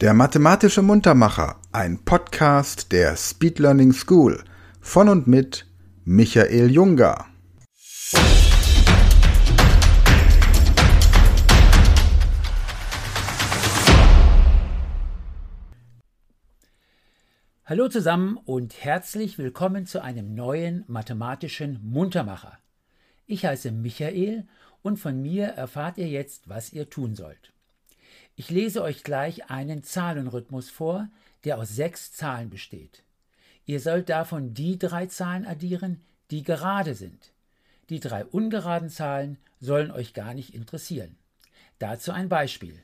Der mathematische Muntermacher, ein Podcast der Speed Learning School von und mit Michael Junger. Hallo zusammen und herzlich willkommen zu einem neuen mathematischen Muntermacher. Ich heiße Michael und von mir erfahrt ihr jetzt, was ihr tun sollt. Ich lese euch gleich einen Zahlenrhythmus vor, der aus sechs Zahlen besteht. Ihr sollt davon die drei Zahlen addieren, die gerade sind. Die drei ungeraden Zahlen sollen euch gar nicht interessieren. Dazu ein Beispiel.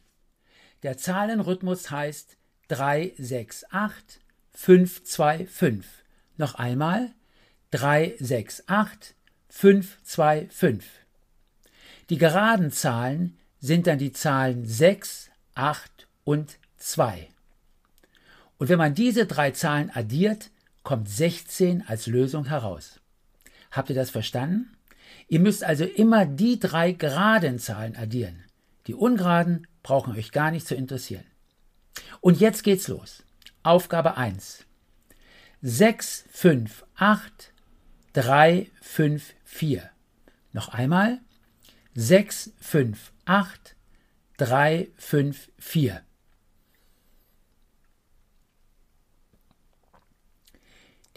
Der Zahlenrhythmus heißt 3, 6, 8, 5, 2, 5. Noch einmal 3, 6, 8, 5, 2, 5. Die geraden Zahlen sind dann die Zahlen 6, 8 und 2. Und wenn man diese drei Zahlen addiert, kommt 16 als Lösung heraus. Habt ihr das verstanden? Ihr müsst also immer die drei geraden Zahlen addieren. Die ungeraden brauchen euch gar nicht zu interessieren. Und jetzt geht's los. Aufgabe 1. 6, 5, 8, 3, 5, 4. Noch einmal. 6, 5, 8, 3, 5, 4.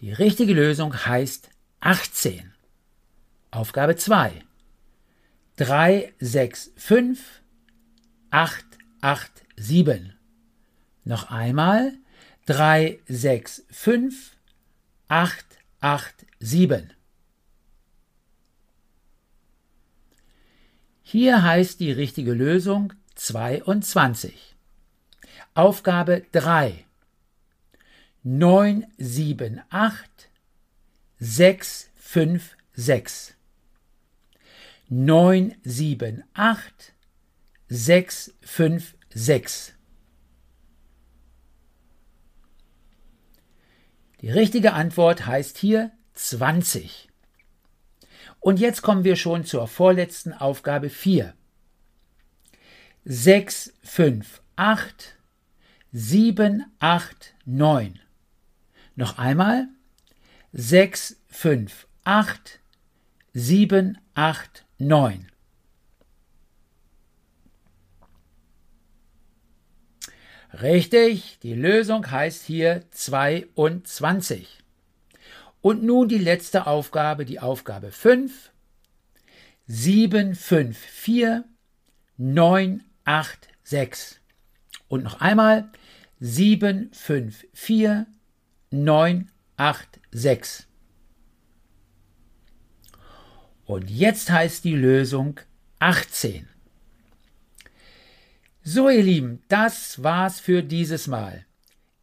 Die richtige Lösung heißt 18. Aufgabe 2. 3, 6, 5, 8, 8, 7. Noch einmal 3, 6, 5, 8, 8, 7. Hier heißt die richtige Lösung 22. Aufgabe 3. 9, 7, 8, 6, 5, 6. 9, 7, 8, 6, 5, 6. Die richtige Antwort heißt hier 20. Und jetzt kommen wir schon zur vorletzten Aufgabe 4. 6, 5, 8, 7, 8, 9. Noch einmal. 6, 5, 8, 7, 8, 9. Richtig, die Lösung heißt hier 22. Und nun die letzte Aufgabe, die Aufgabe 5. 7, 5, 4, 9, 8, 6. Und noch einmal 7, 5, 4, 9, 8, 6. Und jetzt heißt die Lösung 18. So, ihr Lieben, das war's für dieses Mal.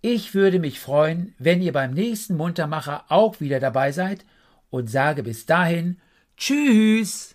Ich würde mich freuen, wenn ihr beim nächsten Muntermacher auch wieder dabei seid und sage bis dahin Tschüss.